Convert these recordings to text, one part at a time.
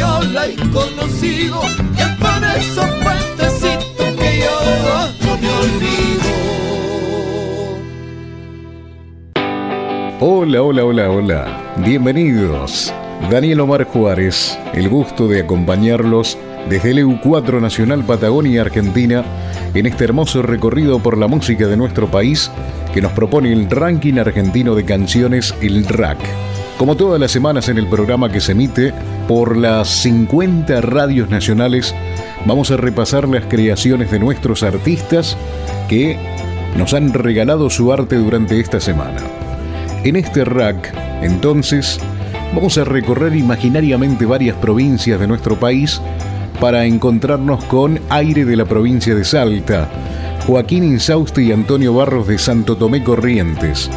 he conocido, y es por esos que yo no me olvido. Hola, hola, hola, hola. Bienvenidos. Daniel Omar Juárez, el gusto de acompañarlos desde el EU4 Nacional Patagonia, Argentina, en este hermoso recorrido por la música de nuestro país que nos propone el ranking argentino de canciones, el RAC. Como todas las semanas en el programa que se emite por las 50 radios nacionales, vamos a repasar las creaciones de nuestros artistas que nos han regalado su arte durante esta semana. En este rack, entonces, vamos a recorrer imaginariamente varias provincias de nuestro país para encontrarnos con Aire de la provincia de Salta, Joaquín Insauste y Antonio Barros de Santo Tomé Corrientes,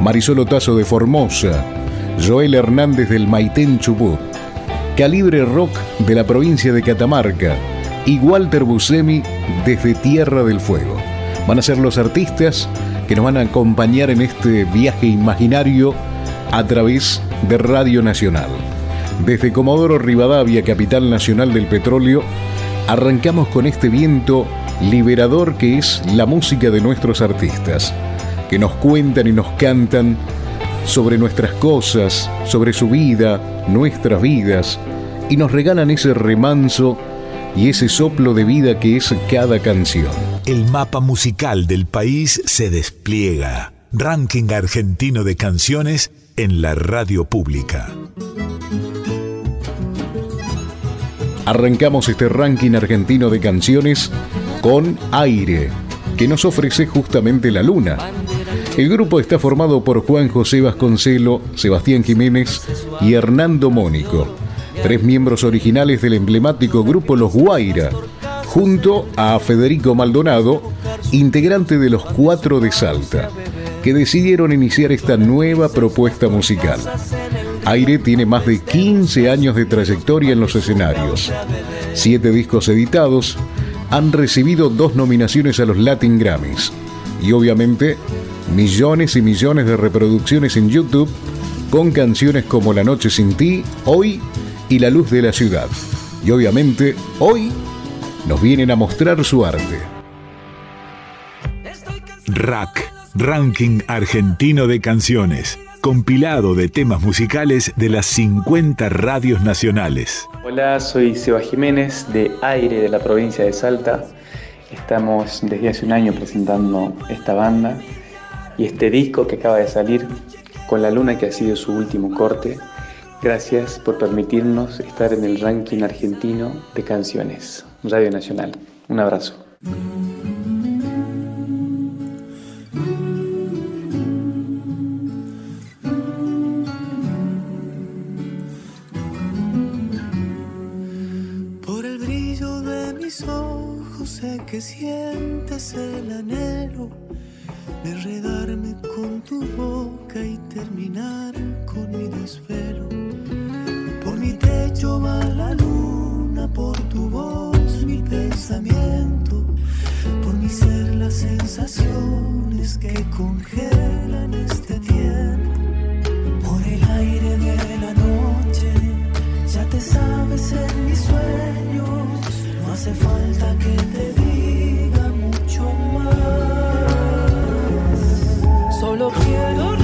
Marisol Otazo de Formosa, Joel Hernández del Maitén Chubut, Calibre Rock de la provincia de Catamarca y Walter Buscemi desde Tierra del Fuego. Van a ser los artistas que nos van a acompañar en este viaje imaginario a través de Radio Nacional. Desde Comodoro Rivadavia, capital nacional del petróleo, arrancamos con este viento liberador que es la música de nuestros artistas, que nos cuentan y nos cantan sobre nuestras cosas, sobre su vida, nuestras vidas, y nos regalan ese remanso y ese soplo de vida que es cada canción. El mapa musical del país se despliega. Ranking argentino de canciones en la radio pública. Arrancamos este ranking argentino de canciones con Aire, que nos ofrece justamente la luna. El grupo está formado por Juan José Vasconcelo, Sebastián Jiménez y Hernando Mónico, tres miembros originales del emblemático grupo Los Guaira, junto a Federico Maldonado, integrante de los Cuatro de Salta, que decidieron iniciar esta nueva propuesta musical. Aire tiene más de 15 años de trayectoria en los escenarios, siete discos editados, han recibido dos nominaciones a los Latin Grammys y obviamente millones y millones de reproducciones en YouTube con canciones como La Noche sin ti, Hoy y La Luz de la Ciudad. Y obviamente hoy nos vienen a mostrar su arte. Rack, Ranking Argentino de Canciones, compilado de temas musicales de las 50 radios nacionales. Hola, soy Seba Jiménez de Aire de la provincia de Salta. Estamos desde hace un año presentando esta banda y este disco que acaba de salir con La Luna que ha sido su último corte. Gracias por permitirnos estar en el ranking argentino de canciones. Radio Nacional. Un abrazo. Por el brillo de mis ojos sé que sientes el anhelo de con tu boca y terminar con mi desvelo. Por mi techo va la luna, por tu voz mi pensamiento, por mi ser las sensaciones que congelan este tiempo. Por el aire de la noche, ya te sabes en mis sueños, no hace falta que te Solo quiero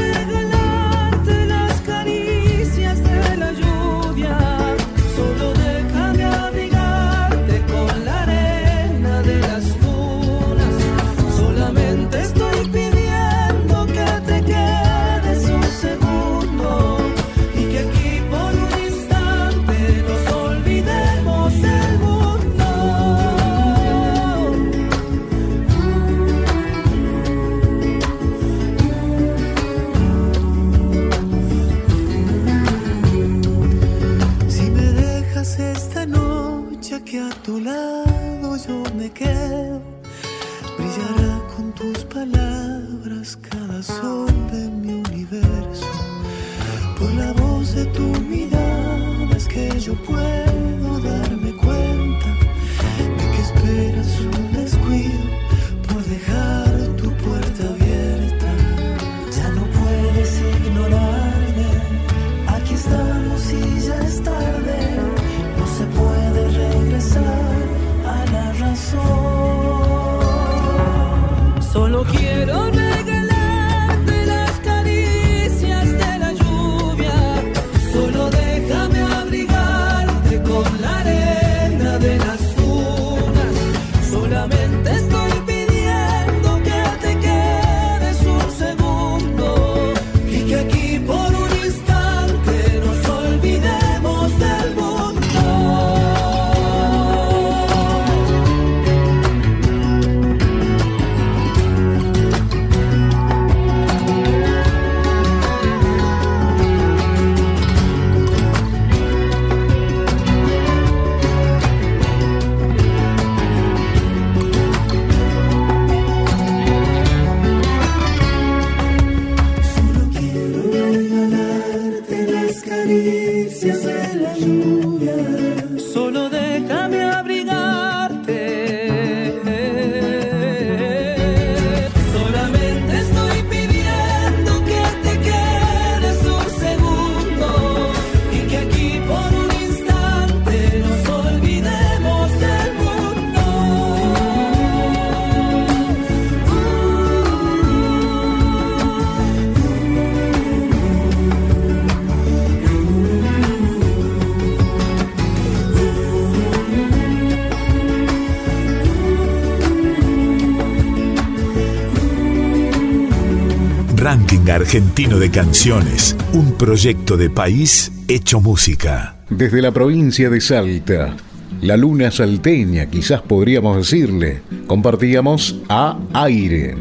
Argentino de Canciones, un proyecto de país hecho música. Desde la provincia de Salta, la luna salteña, quizás podríamos decirle, compartíamos a aire.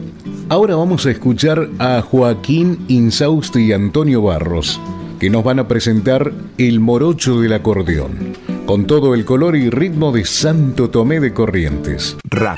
Ahora vamos a escuchar a Joaquín Insausti y Antonio Barros, que nos van a presentar El Morocho del Acordeón, con todo el color y ritmo de Santo Tomé de Corrientes. Rack,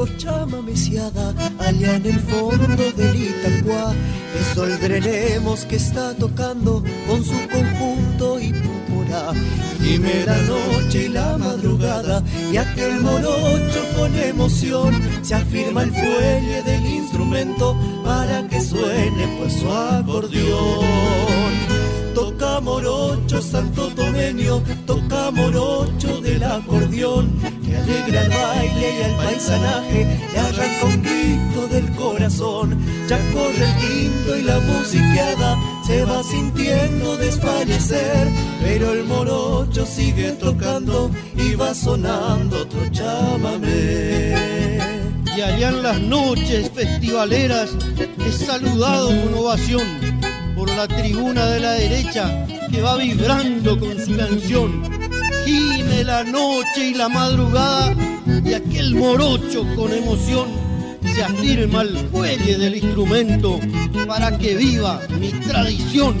Escucha lejos chama mesiada allá en el fondo del Itacua es Soldrelemos que está tocando con su conjunto y púrpura. Dime la noche y la madrugada y aquel morocho con emoción se afirma el fuelle del instrumento para que suene pues su acordeón. Toca morocho santo tomeño, toca morocho del acordeón, que alegra el baile y el paisanaje, le arranca un grito del corazón, ya corre el quinto y la musiqueada se va sintiendo desfallecer, pero el morocho sigue tocando y va sonando otro chamamé. Y allá en las noches festivaleras es saludado con ovación por la tribuna de la derecha que va vibrando con su canción. La noche y la madrugada y aquel morocho con emoción se afirma el fuelle del instrumento para que viva mi tradición.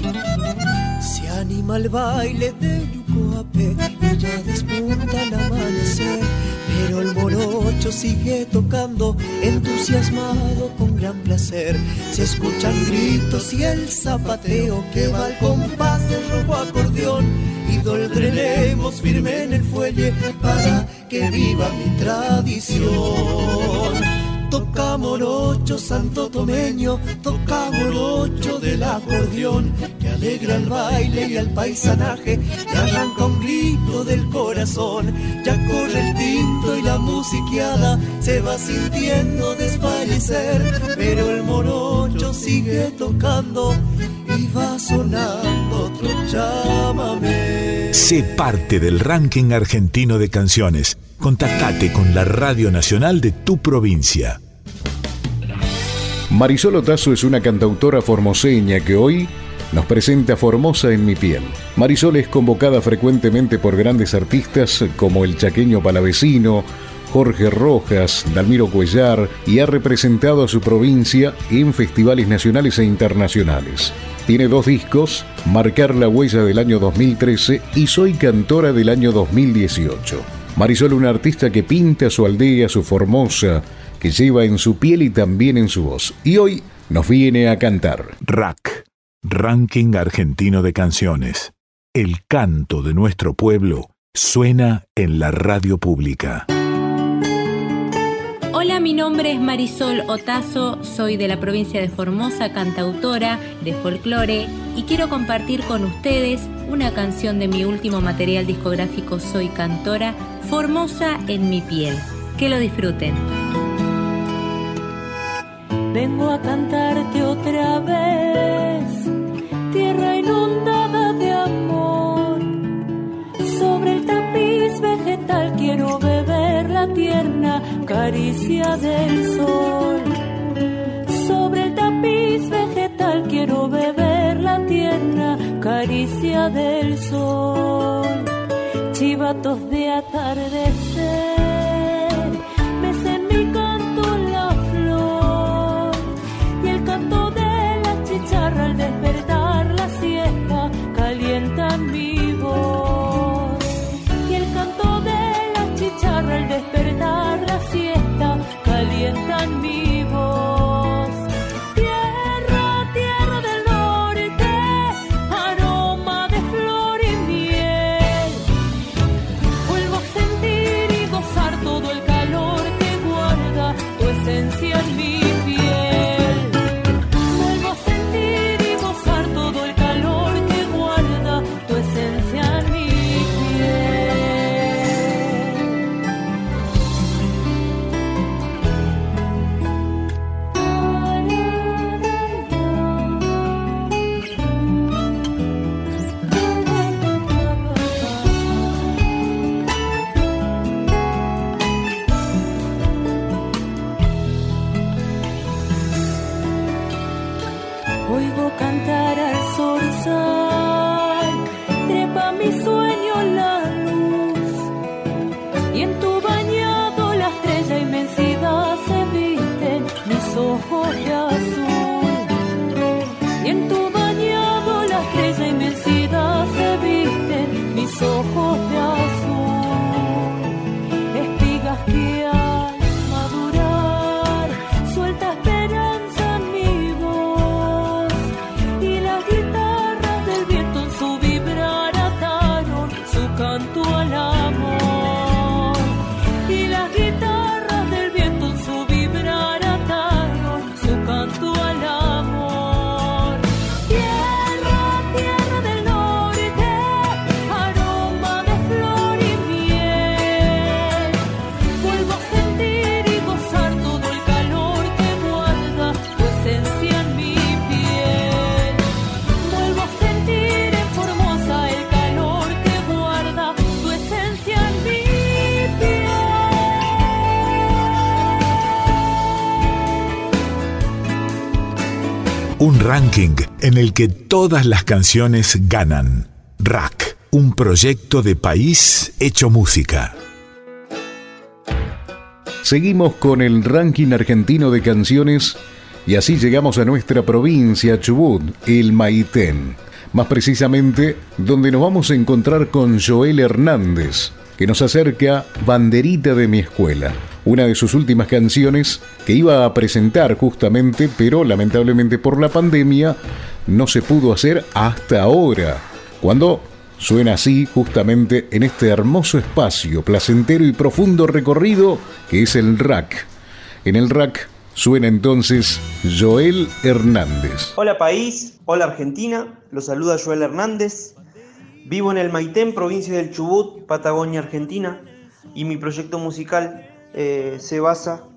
Se anima el baile de Yucoape y ya despunta el amanecer pero el morocho sigue tocando, entusiasmado con gran placer. Se escuchan gritos y el zapateo que va al compás del rojo acordeón. Y doldrelemos firme en el fuelle para que viva mi tradición. Toca morocho santo tomeño, toca morocho del acordeón, que alegra el baile y el paisanaje, y arranca un grito del corazón. Ya corre el tinto y la musiqueada se va sintiendo desfallecer, pero el morocho sigue tocando y va sonando otro chamamé. Sé parte del ranking argentino de canciones contactate con la Radio Nacional de tu provincia. Marisol Otazo es una cantautora formoseña que hoy nos presenta Formosa en mi piel. Marisol es convocada frecuentemente por grandes artistas como el chaqueño palavecino, Jorge Rojas, Dalmiro Cuellar y ha representado a su provincia en festivales nacionales e internacionales. Tiene dos discos, Marcar la Huella del año 2013 y Soy Cantora del año 2018. Marisol, una artista que pinta su aldea, su Formosa, que lleva en su piel y también en su voz. Y hoy nos viene a cantar. RAC, Ranking Argentino de Canciones. El canto de nuestro pueblo suena en la radio pública. Hola, mi nombre es Marisol Otazo, soy de la provincia de Formosa, cantautora de folclore y quiero compartir con ustedes una canción de mi último material discográfico Soy Cantora, Formosa en mi piel. Que lo disfruten. Vengo a cantarte otra vez, tierra inundada de amor. Sobre el tapiz vegetal quiero beber la tierna caricia del sol. Sobre el tapiz vegetal quiero beber la tierna caricia del sol. Chivatos de atardecer ranking en el que todas las canciones ganan. Rack, un proyecto de país hecho música. Seguimos con el ranking argentino de canciones y así llegamos a nuestra provincia Chubut, el Maitén. Más precisamente, donde nos vamos a encontrar con Joel Hernández, que nos acerca Banderita de mi escuela, una de sus últimas canciones que iba a presentar justamente, pero lamentablemente por la pandemia no se pudo hacer hasta ahora, cuando suena así justamente en este hermoso espacio, placentero y profundo recorrido que es el rack. En el rack suena entonces Joel Hernández. Hola país, hola Argentina, los saluda Joel Hernández. Vivo en el Maitén, provincia del Chubut, Patagonia, Argentina, y mi proyecto musical eh, se basa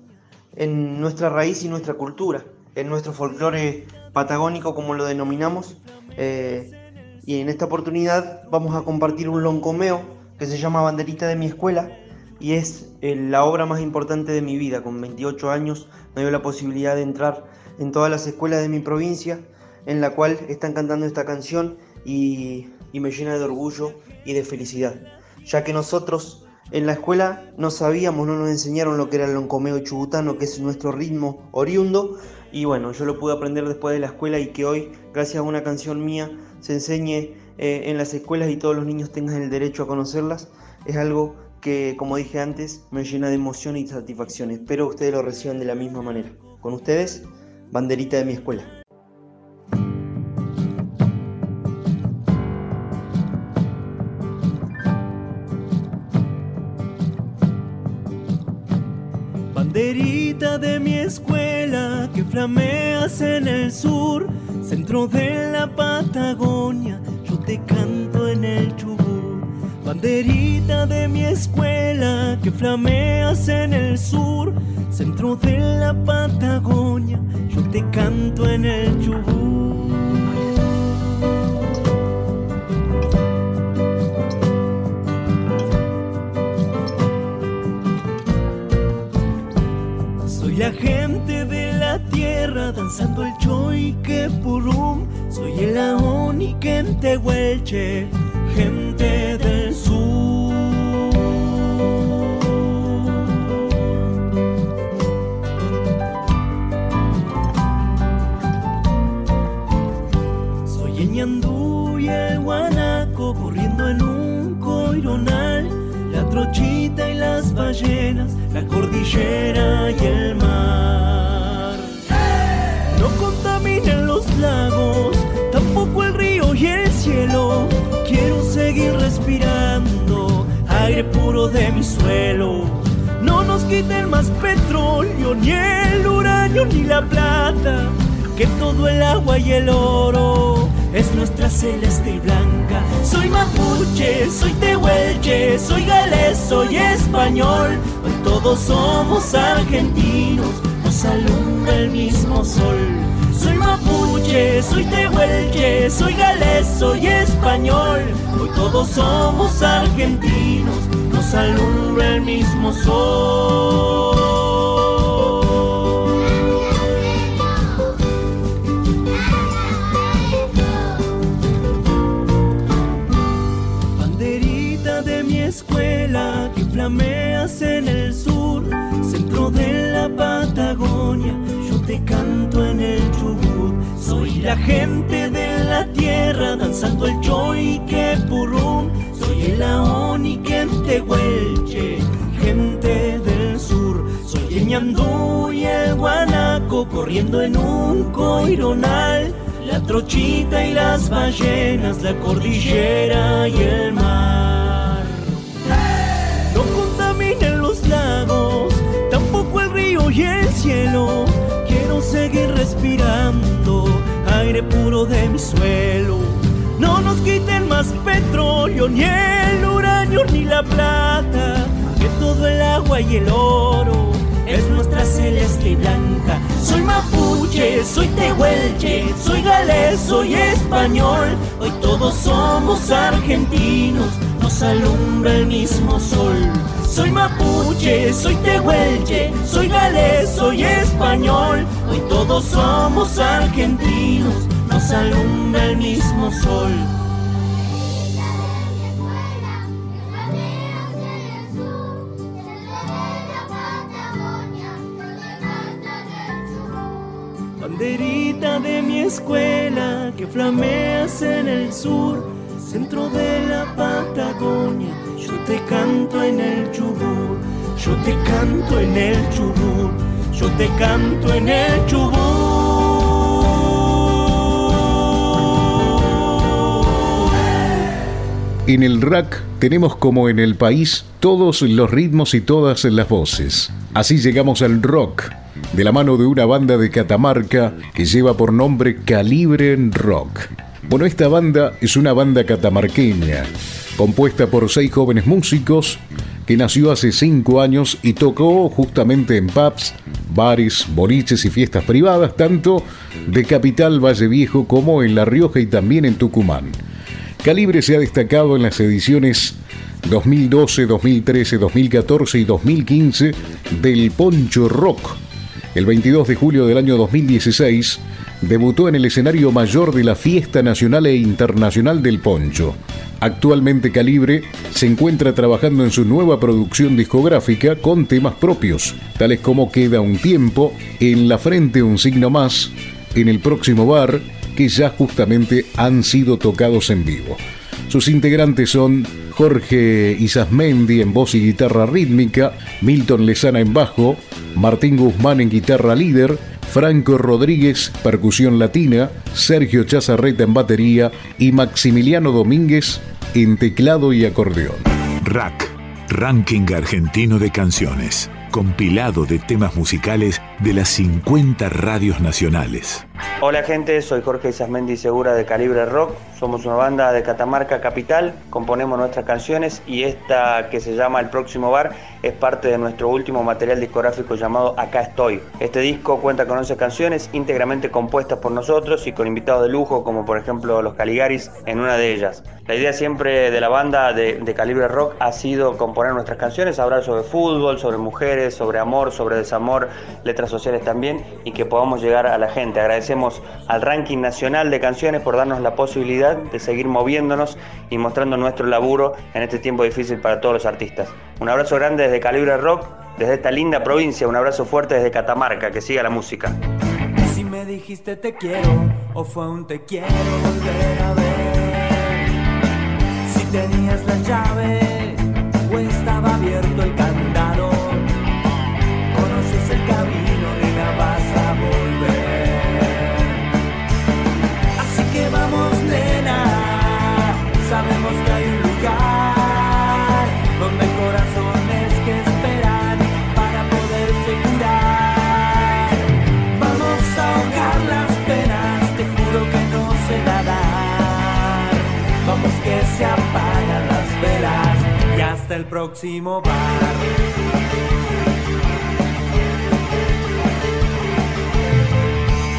en nuestra raíz y nuestra cultura, en nuestro folclore patagónico, como lo denominamos. Eh, y en esta oportunidad vamos a compartir un loncomeo que se llama Banderita de mi escuela y es eh, la obra más importante de mi vida. Con 28 años me dio la posibilidad de entrar en todas las escuelas de mi provincia en la cual están cantando esta canción y, y me llena de orgullo y de felicidad, ya que nosotros en la escuela no sabíamos, no nos enseñaron lo que era el loncomeo chubutano, que es nuestro ritmo oriundo, y bueno, yo lo pude aprender después de la escuela y que hoy, gracias a una canción mía, se enseñe eh, en las escuelas y todos los niños tengan el derecho a conocerlas, es algo que, como dije antes, me llena de emoción y satisfacción. Espero ustedes lo reciban de la misma manera. Con ustedes, banderita de mi escuela. Flameas en el sur, centro de la Patagonia, yo te canto en el Chubut. Banderita de mi escuela que flameas en el sur, centro de la Patagonia, yo te canto en el Chubut. La gente danzando el choique purum. Soy el aoni que en Tehuelche, gente del sur. Soy el ñandú y el guanaco corriendo en un coironal. La trochita y las ballenas, la cordillera y el mar. Tampoco el río y el cielo. Quiero seguir respirando aire puro de mi suelo. No nos quiten más petróleo, ni el uranio, ni la plata. Que todo el agua y el oro es nuestra celeste y blanca. Soy mapuche, soy tehuelche, soy galés, soy español. Hoy todos somos argentinos, nos alumbra el mismo sol. Soy mapuche, soy tehuelche, soy galés, soy español. Hoy todos somos argentinos, nos alumbra el mismo sol. Banderita de mi escuela que flameas en el sur, centro de la Patagonia, te canto en el Chubut. Soy la gente de la tierra danzando el choique purum. Soy el aoni que en Tehuelche, gente del sur. Soy el ñandú y el guanaco corriendo en un coironal. La trochita y las ballenas, la cordillera y el mar. No contaminen los lagos, tampoco el río y el cielo. Seguir respirando aire puro de mi suelo. No nos quiten más petróleo, ni el uranio, ni la plata. Que todo el agua y el oro es nuestra celeste y blanca. Soy mapuche, soy tehuelche, soy galés, soy español. Hoy todos somos argentinos, nos alumbra el mismo sol. Soy mapuche, soy tehuelche, soy galés, soy español. Hoy todos somos argentinos, nos alumbra el mismo sol. Banderita de mi escuela que flameas en el sur, centro de la Patagonia. Yo te canto en el Chubut, yo te canto en el Chubut, yo te canto en el Chubut. En el rack tenemos como en el país todos los ritmos y todas las voces. Así llegamos al rock, de la mano de una banda de Catamarca que lleva por nombre Calibre Rock. Bueno, esta banda es una banda catamarqueña, compuesta por seis jóvenes músicos, que nació hace cinco años y tocó justamente en pubs, bares, boliches y fiestas privadas, tanto de Capital Valle Viejo como en La Rioja y también en Tucumán. Calibre se ha destacado en las ediciones 2012, 2013, 2014 y 2015 del Poncho Rock. El 22 de julio del año 2016 debutó en el escenario mayor de la Fiesta Nacional e Internacional del Poncho. Actualmente Calibre se encuentra trabajando en su nueva producción discográfica con temas propios, tales como Queda un tiempo, En la frente un signo más, En el próximo bar, que ya justamente han sido tocados en vivo. Sus integrantes son Jorge Isasmendi en voz y guitarra rítmica, Milton Lezana en bajo, Martín Guzmán en guitarra líder, Franco Rodríguez, percusión latina, Sergio Chazarreta en batería y Maximiliano Domínguez en teclado y acordeón. Rack, Ranking Argentino de Canciones, compilado de temas musicales de las 50 radios nacionales. Hola gente, soy Jorge Isasmendi Segura de Calibre Rock. Somos una banda de Catamarca Capital, componemos nuestras canciones y esta que se llama El Próximo Bar es parte de nuestro último material discográfico llamado Acá Estoy. Este disco cuenta con 11 canciones íntegramente compuestas por nosotros y con invitados de lujo como por ejemplo los Caligaris en una de ellas. La idea siempre de la banda de, Calibre Rock ha sido componer nuestras canciones, hablar sobre fútbol, sobre mujeres, sobre amor, sobre desamor, letras sociales también y que podamos llegar a la gente. Agradecemos al ranking nacional de canciones por darnos la posibilidad de seguir moviéndonos y mostrando nuestro laburo en este tiempo difícil para todos los artistas. Un abrazo grande desde Calibre Rock, desde esta linda provincia, un abrazo fuerte desde Catamarca, que siga la música. Próximo bar.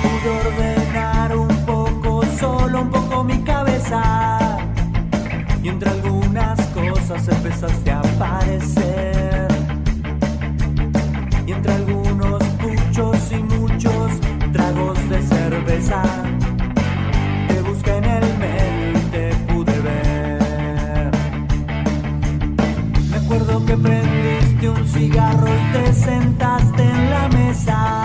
Pude ordenar un poco, solo un poco mi cabeza. Y entre algunas cosas empezaste a aparecer. Un cigarro y te sentaste en la mesa.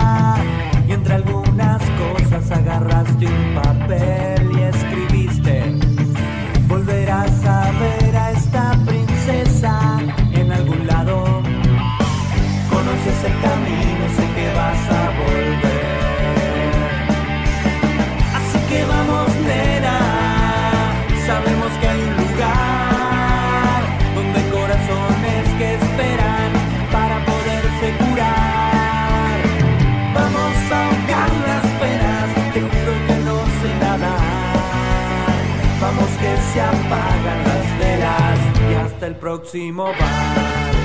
Se apagan las velas y hasta el próximo bar.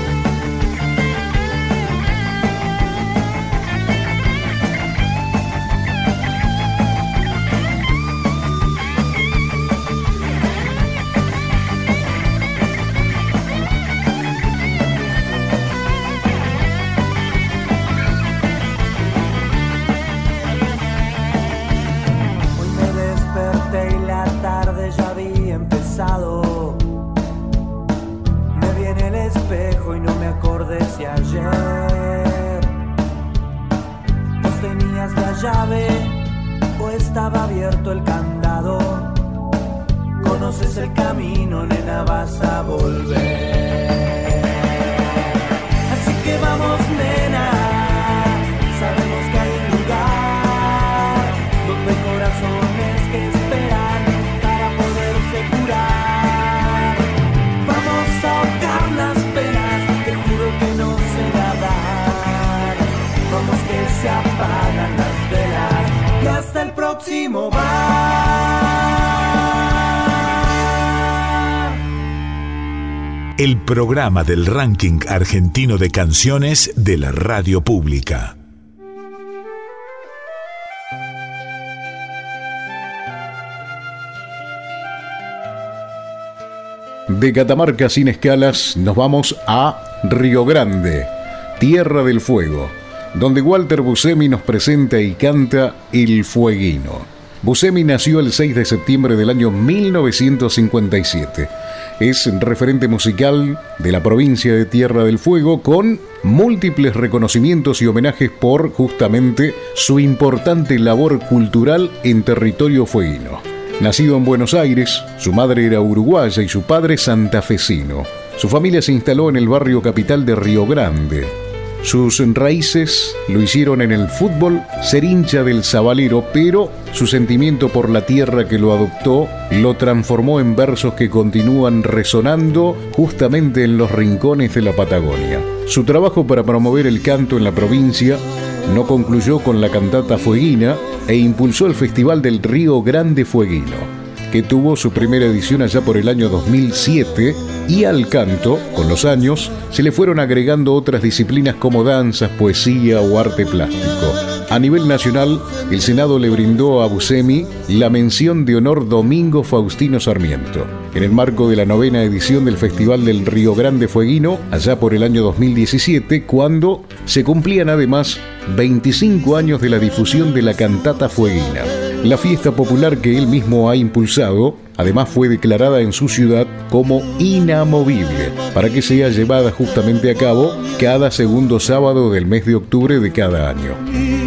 Programa del ranking argentino de canciones de la radio pública. De Catamarca sin escalas nos vamos a Río Grande, Tierra del Fuego, donde Walter Buscemi nos presenta y canta El Fueguino. Buscemi nació el 6 de septiembre del año 1957. Es referente musical de la provincia de Tierra del Fuego con múltiples reconocimientos y homenajes por justamente su importante labor cultural en territorio fueguino. Nacido en Buenos Aires, su madre era uruguaya y su padre santafesino. Su familia se instaló en el barrio capital de Río Grande, sus raíces lo hicieron en el fútbol, ser hincha del Zabalero, pero su sentimiento por la tierra que lo adoptó lo transformó en versos que continúan resonando justamente en los rincones de la Patagonia. Su trabajo para promover el canto en la provincia no concluyó con la cantata fueguina e impulsó el Festival del Río Grande Fueguino que tuvo su primera edición allá por el año 2007 y al canto, con los años, se le fueron agregando otras disciplinas como danzas, poesía o arte plástico. A nivel nacional, el Senado le brindó a Busemi la mención de honor Domingo Faustino Sarmiento. En el marco de la novena edición del Festival del Río Grande Fueguino, allá por el año 2017, cuando se cumplían además 25 años de la difusión de la cantata fueguina. La fiesta popular que él mismo ha impulsado, además fue declarada en su ciudad como inamovible, para que sea llevada justamente a cabo cada segundo sábado del mes de octubre de cada año.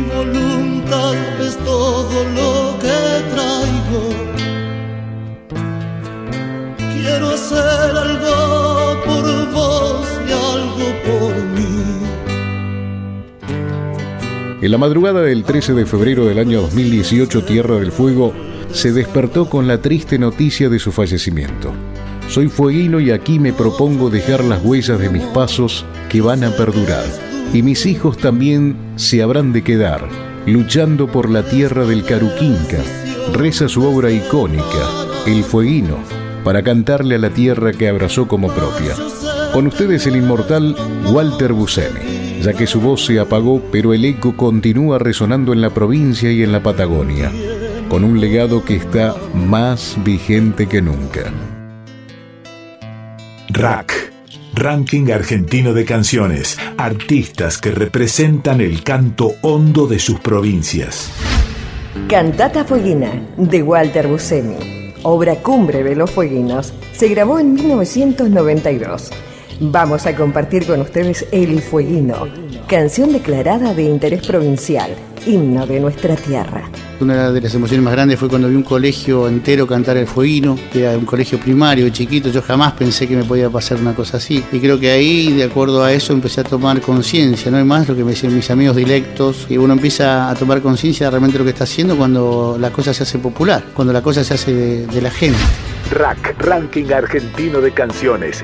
En la madrugada del 13 de febrero del año 2018, Tierra del Fuego se despertó con la triste noticia de su fallecimiento. Soy fueguino y aquí me propongo dejar las huellas de mis pasos que van a perdurar. Y mis hijos también se habrán de quedar, luchando por la tierra del Caruquinca. Reza su obra icónica, El Fueguino, para cantarle a la tierra que abrazó como propia. Con ustedes el inmortal Walter Buscemi ya que su voz se apagó, pero el eco continúa resonando en la provincia y en la Patagonia, con un legado que está más vigente que nunca. Rack, Ranking Argentino de Canciones, artistas que representan el canto hondo de sus provincias. Cantata Fueguina, de Walter Buscemi, obra cumbre de los fueguinos, se grabó en 1992 Vamos a compartir con ustedes El Fueguino, canción declarada de interés provincial, himno de nuestra tierra. Una de las emociones más grandes fue cuando vi un colegio entero cantar el fueguino, que era un colegio primario, chiquito, yo jamás pensé que me podía pasar una cosa así. Y creo que ahí, de acuerdo a eso, empecé a tomar conciencia, no hay más lo que me decían mis amigos dilectos, y uno empieza a tomar conciencia de realmente lo que está haciendo cuando la cosa se hace popular, cuando la cosa se hace de, de la gente. Rack, Ranking Argentino de Canciones.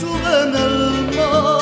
Que sube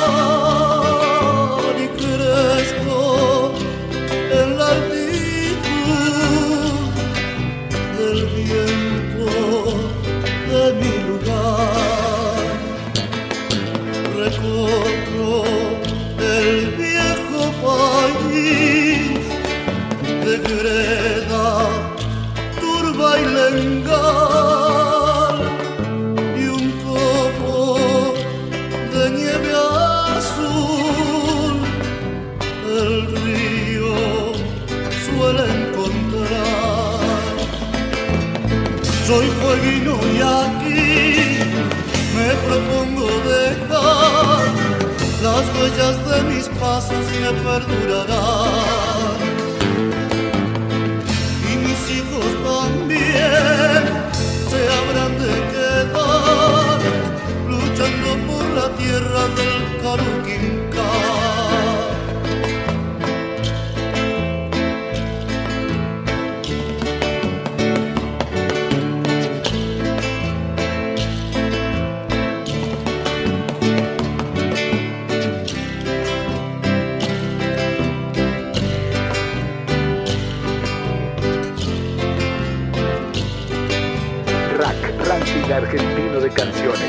mis pasos canciones.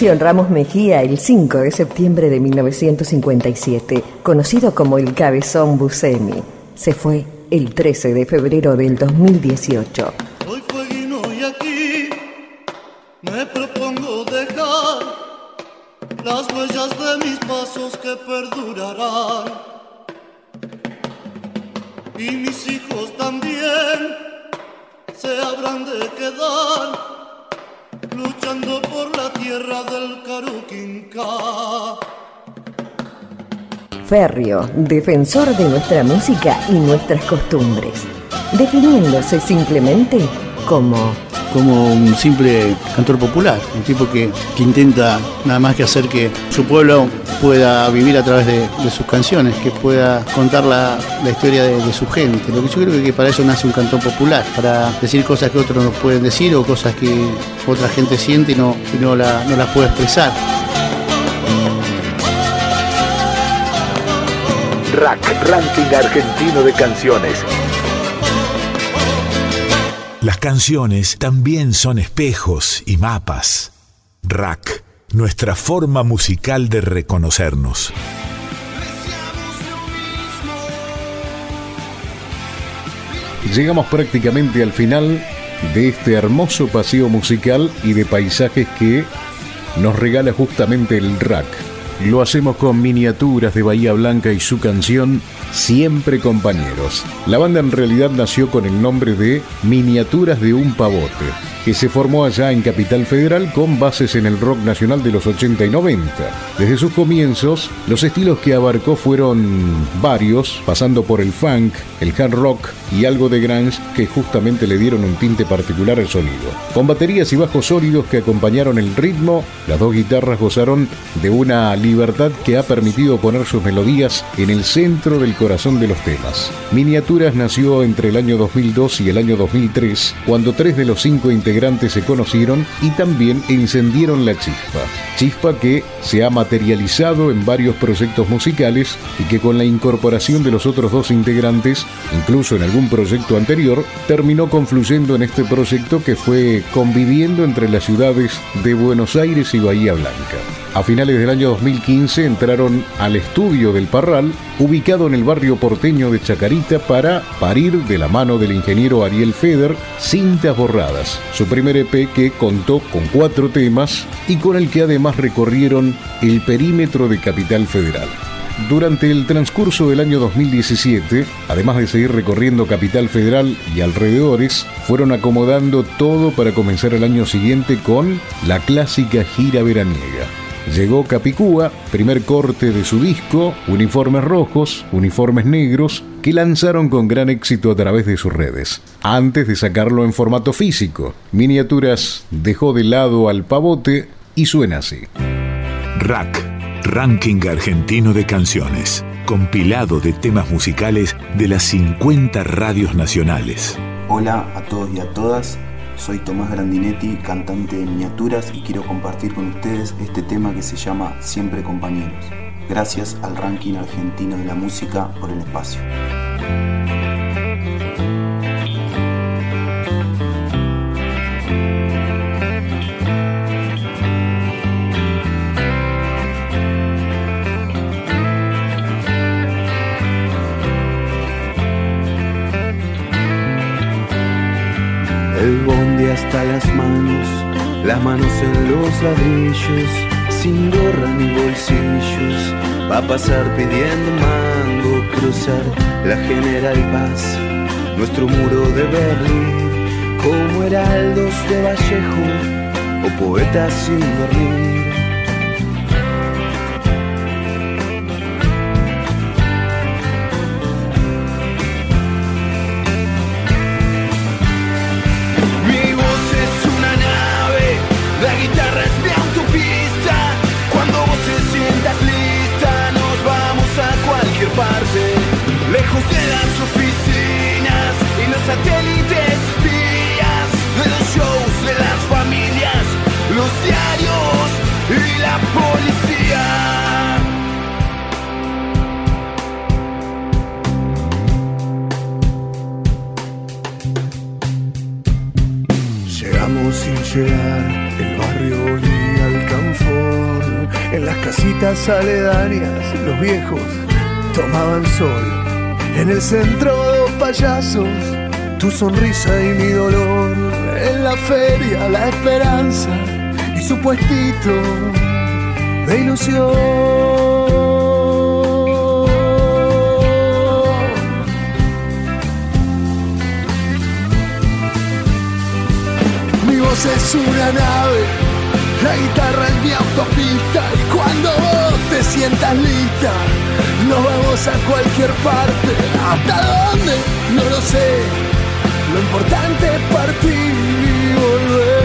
En Ramos Mejía el 5 de septiembre de 1957, conocido como el Cabezón Buscemi. Se fue el 13 de febrero del 2018. Soy fueguino y aquí me propongo dejar las huellas de mis pasos que perdurarán. Y mis hijos también se habrán de quedar por la tierra del Caruquinca. Ferrio, defensor de nuestra música y nuestras costumbres, definiéndose simplemente como como un simple cantor popular, un tipo que, que intenta nada más que hacer que su pueblo pueda vivir a través de, sus canciones, que pueda contar la, la historia de, su gente. Lo que yo creo que para eso nace un cantor popular, para decir cosas que otros no pueden decir o cosas que otra gente siente y no, no, la- no las puede expresar. Rack, Ranking Argentino de Canciones. Las canciones también son espejos y mapas. Rack, nuestra forma musical de reconocernos. Llegamos prácticamente al final de este hermoso paseo musical y de paisajes que nos regala justamente el rack. Lo hacemos con miniaturas de Bahía Blanca y su canción Siempre Compañeros. La banda en realidad nació con el nombre de Miniaturas de un Pavote, que se formó allá en Capital Federal con bases en el rock nacional de los 80 y 90. Desde sus comienzos, los estilos que abarcó fueron varios, pasando por el funk, el hard rock y algo de grunge que justamente le dieron un tinte particular al sonido. Con baterías y bajos sólidos que acompañaron el ritmo, las dos guitarras gozaron de una libertad que ha permitido poner sus melodías en el centro del corazón de los temas. Miniaturas nació entre el año 2002 y el año 2003, cuando tres de los cinco integrantes se conocieron y también encendieron la chispa. Chispa que se ha materializado en varios proyectos musicales y que con la incorporación de los otros dos integrantes, incluso en algún proyecto anterior, terminó confluyendo en este proyecto que fue conviviendo entre las ciudades de Buenos Aires y Bahía Blanca. A finales del año 2015 entraron al estudio del Parral, ubicado en el barrio porteño de Chacarita, para parir de la mano del ingeniero Ariel Feder Cintas Borradas, su primer EP que contó con cuatro temas y con el que además recorrieron el perímetro de Capital Federal. Durante el transcurso del año 2017, además de seguir recorriendo Capital Federal y alrededores, fueron acomodando todo para comenzar el año siguiente con la clásica gira veraniega. Llegó Capicúa, primer corte de su disco, Uniformes Rojos, Uniformes Negros, que lanzaron con gran éxito a través de sus redes. Antes de sacarlo en formato físico, Miniaturas dejó de lado al pavote y suena así. Rack, Ranking Argentino de Canciones. Compilado de temas musicales de las 50 radios nacionales. Hola a todos y a todas, soy Tomás Grandinetti, cantante de miniaturas y quiero compartir con ustedes este tema que se llama Siempre Compañeros. Gracias al ranking argentino de la música por el espacio. Hasta las manos, las manos en los ladrillos, sin gorra ni bolsillos, va a pasar pidiendo mango, cruzar la General Paz, nuestro muro de Berlín, como heraldos de Vallejo o poetas sin dormir. Llegamos sin llegar, el barrio olía al canfor. En las casitas aledañas, los viejos tomaban sol. En el centro dos payasos, tu sonrisa y mi dolor. En la feria la esperanza y su puestito de ilusión. Es una nave, la guitarra es mi autopista y cuando vos te sientas lista, nos vamos a cualquier parte. ¿Hasta dónde? No lo sé. Lo importante es partir y volver.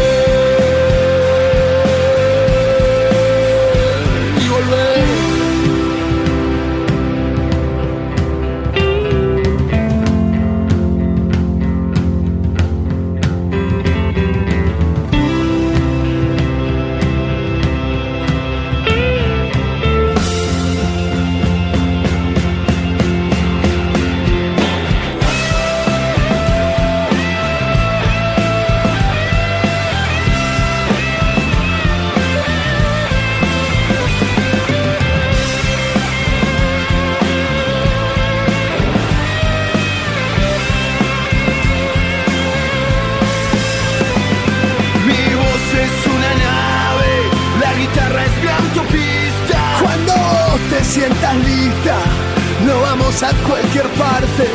No vamos a cualquier parte.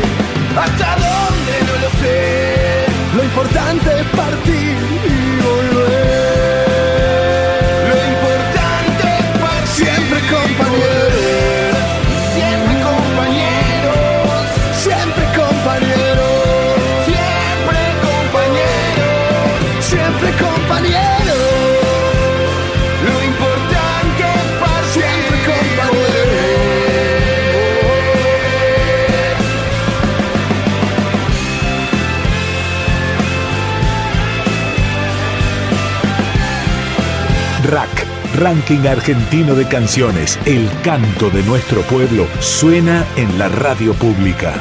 ¿Hasta dónde? No lo sé. Lo importante es partir Ranking Argentino de Canciones, el canto de nuestro pueblo, suena en la radio pública.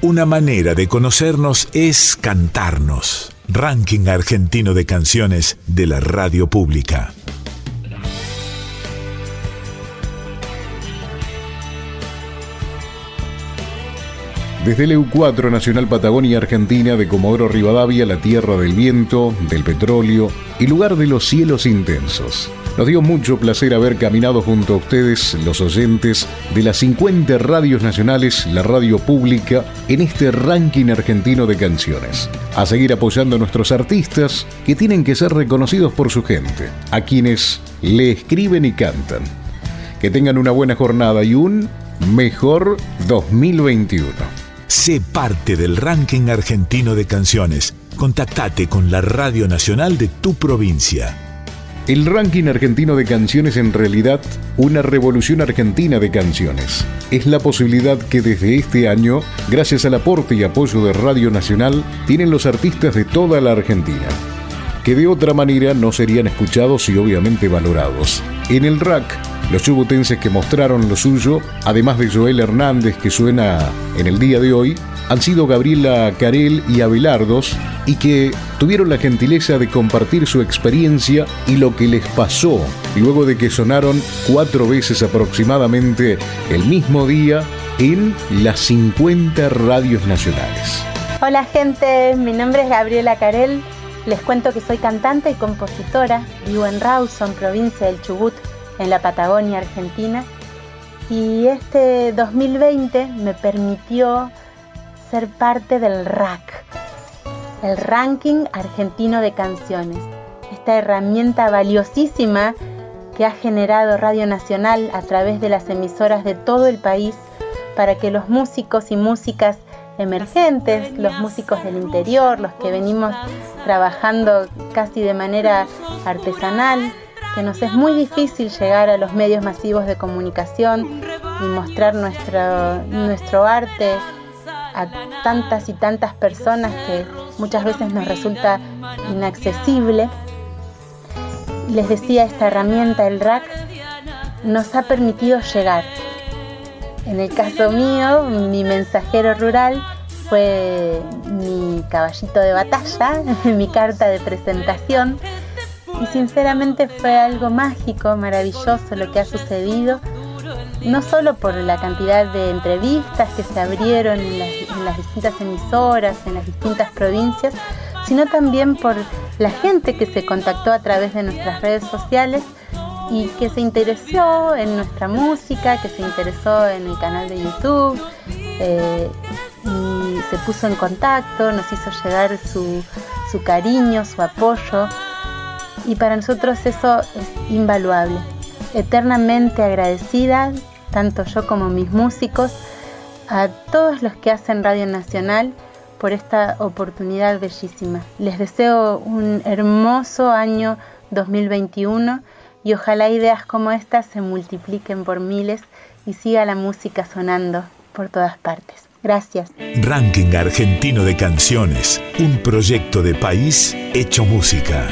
Una manera de conocernos es cantarnos. Ranking Argentino de Canciones de la radio pública. Desde el EU4 Nacional Patagonia Argentina de Comodoro Rivadavia, la tierra del viento, del petróleo y lugar de los cielos intensos. Nos dio mucho placer haber caminado junto a ustedes, los oyentes de las 50 radios nacionales, la radio pública, en este ranking argentino de canciones. A seguir apoyando a nuestros artistas que tienen que ser reconocidos por su gente, a quienes le escriben y cantan. Que tengan una buena jornada y un mejor 2021. Sé parte del ranking argentino de canciones. Contactate con la Radio Nacional de tu provincia. El ranking argentino de canciones en realidad una revolución argentina de canciones. Es la posibilidad que desde este año, gracias al aporte y apoyo de Radio Nacional, tienen los artistas de toda la Argentina, que de otra manera no serían escuchados y obviamente valorados. En el rack, los chubutenses que mostraron lo suyo, además de Joel Hernández que suena en el día de hoy, han sido Gabriela Carel y Abelardos y que tuvieron la gentileza de compartir su experiencia y lo que les pasó luego de que sonaron cuatro veces aproximadamente el mismo día en las 50 radios nacionales. Hola gente, mi nombre es Gabriela Carel. Les cuento que soy cantante y compositora. Vivo en Rawson, provincia del Chubut, en la Patagonia, Argentina. Y este 2020 me permitió ser parte del RAC, el Ranking Argentino de Canciones. Esta herramienta valiosísima que ha generado Radio Nacional a través de las emisoras de todo el país para que los músicos y músicas emergentes, los músicos del interior, los que venimos trabajando casi de manera artesanal, que nos es muy difícil llegar a los medios masivos de comunicación y mostrar nuestro, nuestro arte a tantas y tantas personas que muchas veces nos resulta inaccesible. Les decía, esta herramienta, el rack, nos ha permitido llegar. En el caso mío, mi mensajero rural fue mi caballito de batalla, mi carta de presentación y sinceramente fue algo mágico, maravilloso lo que ha sucedido, no solo por la cantidad de entrevistas que se abrieron en las, distintas emisoras, en las distintas provincias, sino también por la gente que se contactó a través de nuestras redes sociales y que se interesó en nuestra música, que se interesó en el canal de YouTube eh, y se puso en contacto, nos hizo llegar su, su cariño, su apoyo y para nosotros eso es invaluable. Eternamente agradecida, tanto yo como mis músicos, a todos los que hacen Radio Nacional por esta oportunidad bellísima. Les deseo un hermoso año 2021 y ojalá ideas como estas se multipliquen por miles y siga la música sonando por todas partes. Gracias. Ranking Argentino de Canciones, un proyecto de país hecho música.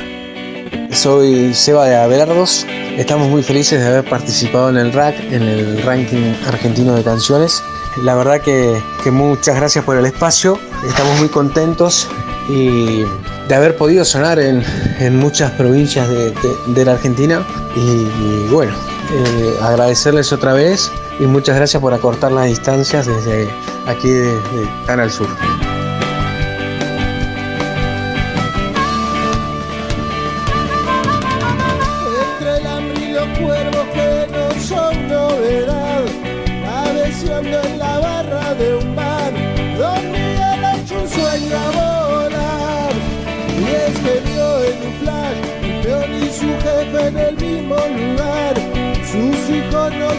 Soy Seba de Abelardos. Estamos muy felices de haber participado en el RAC, en el ranking argentino de canciones. La verdad que, muchas gracias por el espacio. Estamos muy contentos y de haber podido sonar en, muchas provincias de, la Argentina. Y, bueno, eh, agradecerles otra vez y muchas gracias por acortar las distancias desde aquí de, tan al sur.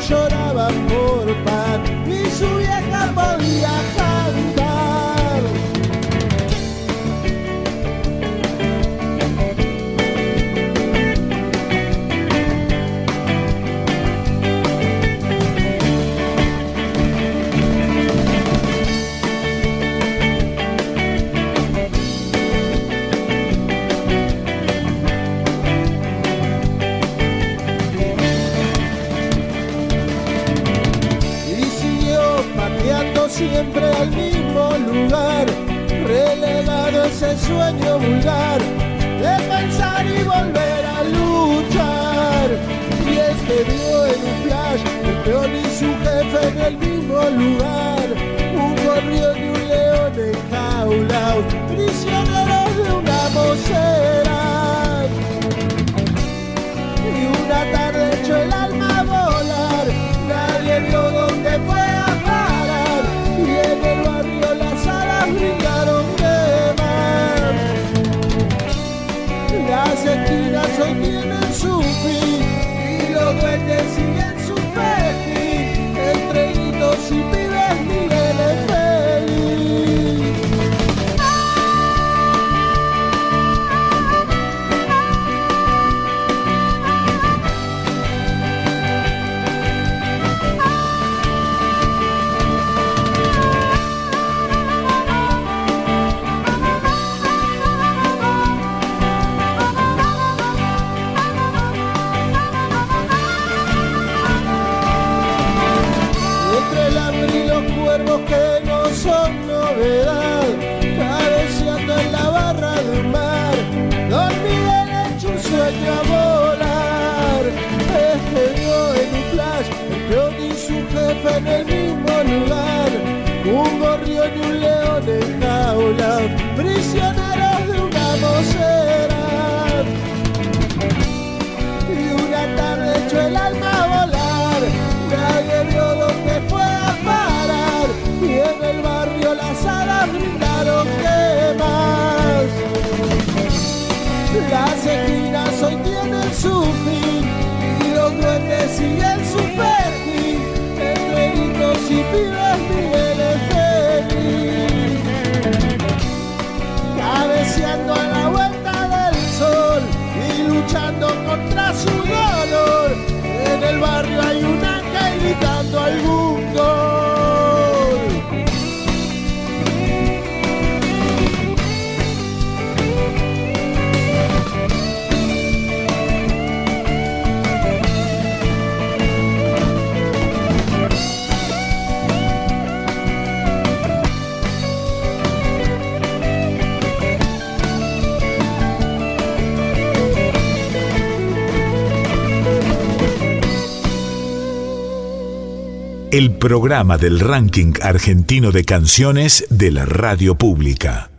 Lloraba por sueño vulgar de pensar y volver a luchar. Y es que vio en un flash el peón y su jefe en el mismo lugar, un gorrión y un león enjaulados, luchando contra su dolor. En el barrio hay un ángel gritando algún el programa del ranking argentino de canciones de la radio pública.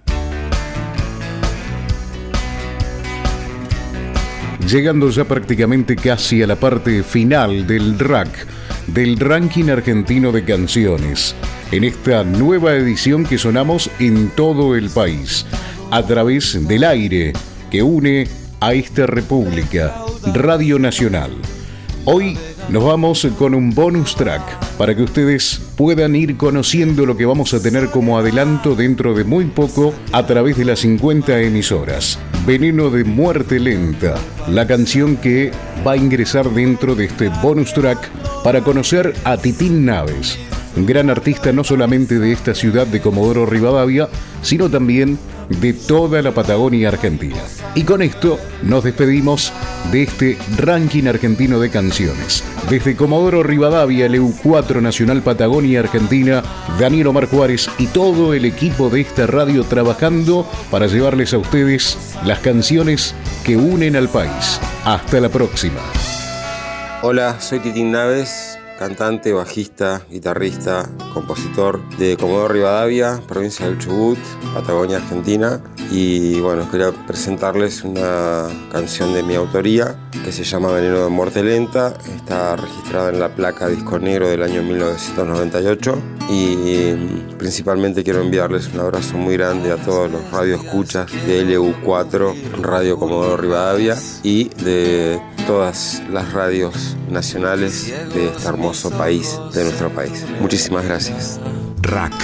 Llegando ya prácticamente casi a la parte final del rack, del ranking argentino de canciones, en esta nueva edición que sonamos en todo el país, a través del aire que une a esta república, Radio Nacional. Hoy nos vamos con un bonus track para que ustedes puedan ir conociendo lo que vamos a tener como adelanto dentro de muy poco a través de las 50 emisoras. Veneno de muerte lenta, la canción que va a ingresar dentro de este bonus track para conocer a Titín Naves, un gran artista no solamente de esta ciudad de Comodoro Rivadavia, sino también de toda la Patagonia Argentina. Y con esto nos despedimos de este ranking argentino de canciones. Desde Comodoro Rivadavia, el EU4 Nacional Patagonia Argentina, Daniel Omar Juárez y todo el equipo de esta radio trabajando para llevarles a ustedes las canciones que unen al país. Hasta la próxima. Hola, soy Titín Naves cantante, bajista, guitarrista, compositor de Comodoro Rivadavia, provincia del Chubut, Patagonia, Argentina. Y bueno, quería presentarles una canción de mi autoría que se llama Veneno de Muerte Lenta. Está registrada en la placa Disco Negro del año 1998. Y principalmente quiero enviarles un abrazo muy grande a todos los radioescuchas de LU4, Radio Comodoro Rivadavia y de todas las radios nacionales de este hermoso país, de nuestro país. Muchísimas gracias. Rack,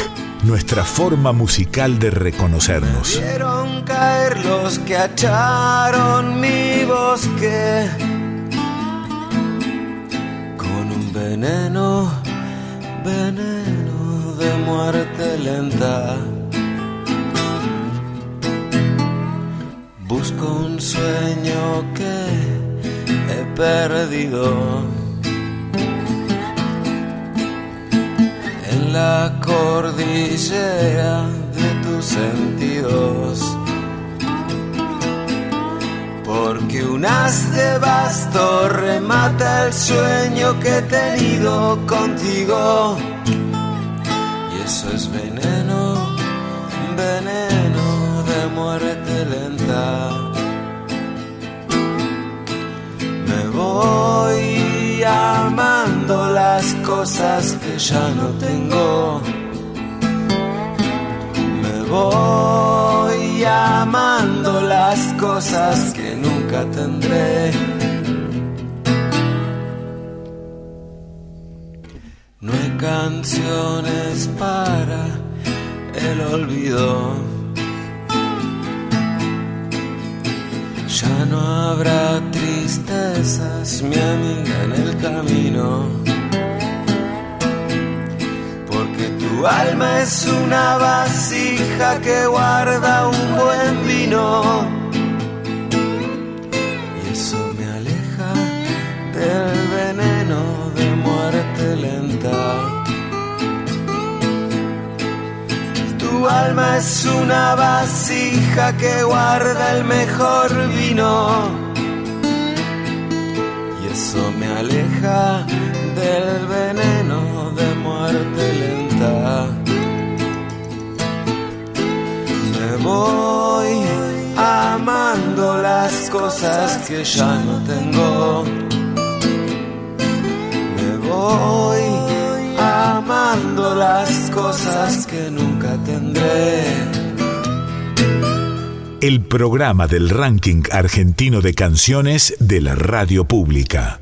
nuestra forma musical de reconocernos. Vieron caer los que acharon mi bosque con un veneno, veneno de muerte lenta. Busco un sueño que he perdido. La cordillera de tus sentidos. Porque un haz de basto remata el sueño que he tenido contigo. Y eso es veneno, veneno de muerte lenta. Ya no tengo. Me voy amando las cosas que nunca tendré. No hay canciones para el olvido. Ya no habrá tristezas, mi amiga, en el camino. Tu alma es una vasija que guarda un buen vino. Y eso me aleja del veneno de muerte lenta. Tu alma es una vasija que guarda el mejor vino. Y eso me aleja del veneno de muerte lenta. Me voy amando las cosas que ya no tengo. Me voy amando las cosas que nunca tendré. El programa del ranking argentino de canciones de la radio pública.